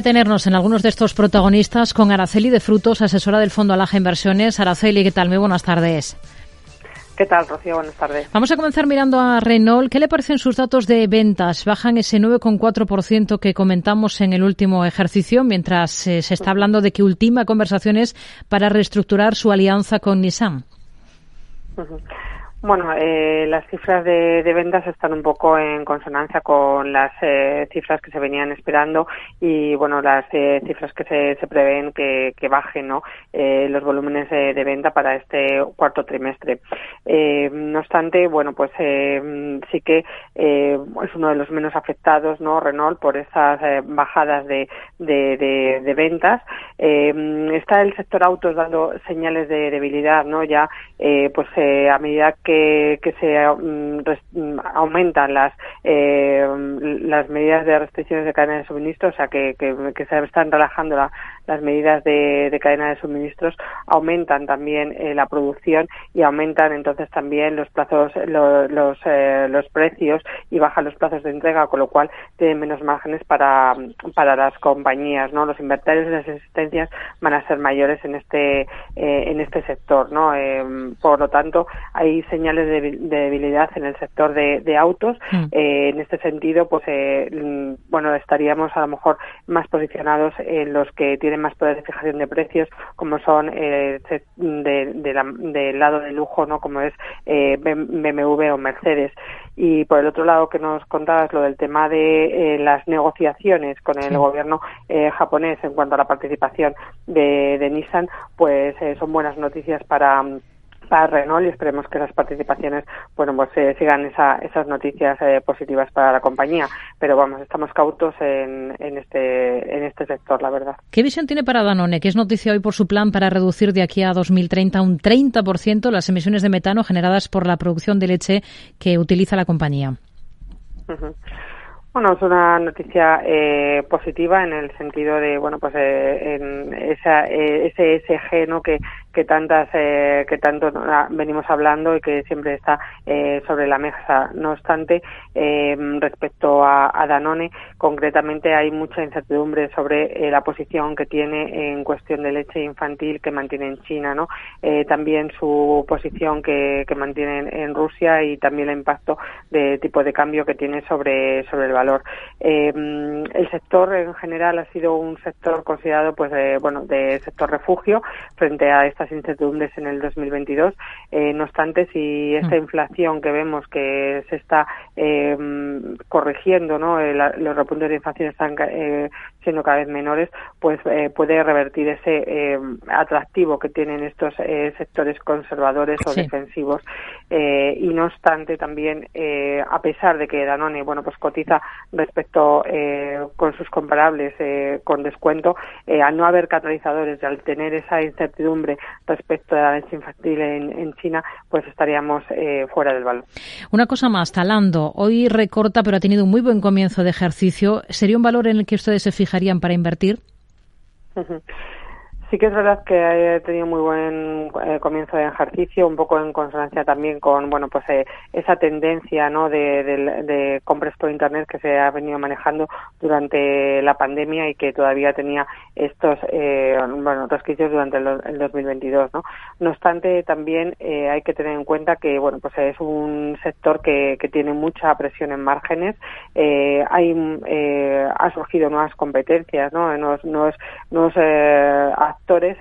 detenernos en algunos de estos protagonistas con Araceli de Frutos, asesora del Fondo Alaja Inversiones. Araceli, ¿qué tal? Muy buenas tardes. ¿Qué tal, Rocío? Buenas tardes. Vamos a comenzar mirando a Renault. ¿Qué le parecen sus datos de ventas? Bajan ese 9,4% que comentamos en el último ejercicio, mientras eh, se está hablando de que ultima conversaciones para reestructurar su alianza con Nissan. Bueno, eh, las cifras de, ventas están un poco en consonancia con las eh, cifras que se venían esperando y, bueno, las eh, cifras que se, se prevén que, que bajen, ¿no? los volúmenes de venta para este cuarto trimestre. no obstante, bueno, pues sí que es uno de los menos afectados, ¿no? Renault por estas bajadas de, de, de ventas. está el sector autos dando señales de debilidad, ¿no? Ya, pues a medida que que, se mm, mm, aumentan las eh, las medidas de restricciones de cadena de suministro, o sea que, que, se están relajando las medidas de, cadena de suministros, aumentan también eh, la producción y aumentan entonces también los plazos, los, eh, los precios y bajan los plazos de entrega, con lo cual tienen menos márgenes para, para las compañías, ¿no? Los inventarios y las existencias van a ser mayores en este en este sector, ¿no? por lo tanto, hay señales de, debilidad en el sector de, autos. Mm. Eh, en este sentido, pues, eh, mm, bueno, estaríamos a lo mejor más posicionados en los que tienen más poder de fijación de precios, como son eh, del lado de lujo, ¿no? Como es BMW o Mercedes. Y por el otro lado que nos contabas lo del tema de las negociaciones con el gobierno japonés en cuanto a la participación de, de Nissan, pues son buenas noticias para para Renault y esperemos que las participaciones bueno pues eh, sigan esas noticias eh, positivas para la compañía. Pero vamos estamos cautos en, en este en este sector la verdad. Qué visión tiene para Danone que es noticia hoy por su plan para reducir de aquí a 2030 un 30% las emisiones de metano generadas por la producción de leche que utiliza la compañía. Bueno, es una noticia eh, positiva en el sentido de, bueno, pues eh, en esa, eh, ese SG, ¿no? Que, que tantas eh, que tanto venimos hablando y que siempre está eh, sobre la mesa. No obstante, eh, respecto a, Danone, concretamente hay mucha incertidumbre sobre la posición que tiene en cuestión de leche infantil que mantiene en China, ¿no? también su posición que, que mantiene en, Rusia y también el impacto de tipo de cambio que tiene sobre sobre el valor. el sector en general ha sido un sector considerado, pues, bueno, de sector refugio frente a estas incertidumbres en el 2022. Eh, no obstante, si esta mm. inflación que vemos que se está eh, corrigiendo, ¿no? Eh, los repuntes de inflación están siendo cada vez menores, pues puede revertir ese atractivo que tienen estos sectores conservadores o defensivos. y no obstante, también, a pesar de que Danone, bueno, pues cotiza respecto con sus comparables con descuento, al no haber catalizadores y al tener esa incertidumbre respecto a la leche infantil en, China, pues estaríamos eh, fuera del valor. Una cosa más, Talando, hoy recorta, pero ha tenido un muy buen comienzo de ejercicio. ¿Sería un valor en el que ustedes se fijarían para invertir? Sí que es verdad que ha tenido muy buen eh, comienzo de ejercicio, un poco en consonancia también con, bueno, pues eh, esa tendencia, ¿no? De, compras por internet que se ha venido manejando durante la pandemia y que todavía tenía estos, eh, bueno, resquicios durante el, 2022, ¿no? No obstante, también eh, hay que tener en cuenta que, bueno, pues es un sector que, que tiene mucha presión en márgenes, hay, ha surgido nuevas competencias, ¿no? Nuevos, nuevos, nuevos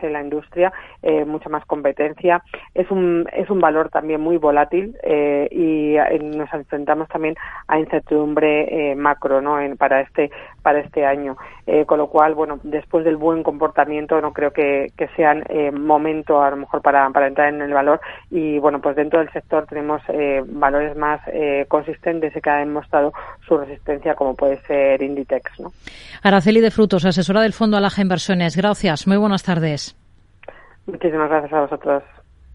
en la industria, eh, mucha más competencia. Es un, es un valor también muy volátil eh, y eh, nos enfrentamos también a incertidumbre macro ¿no? para, este, para este año. con lo cual, bueno, después del buen comportamiento, no creo que, que sean momento a lo mejor para, para entrar en el valor y bueno, pues dentro del sector tenemos valores más consistentes y que han demostrado su resistencia como puede ser Inditex. ¿no? Araceli de Frutos, asesora del Fondo Alaja Inversiones. Gracias. Muy buenas tardes. Muchísimas gracias a vosotros.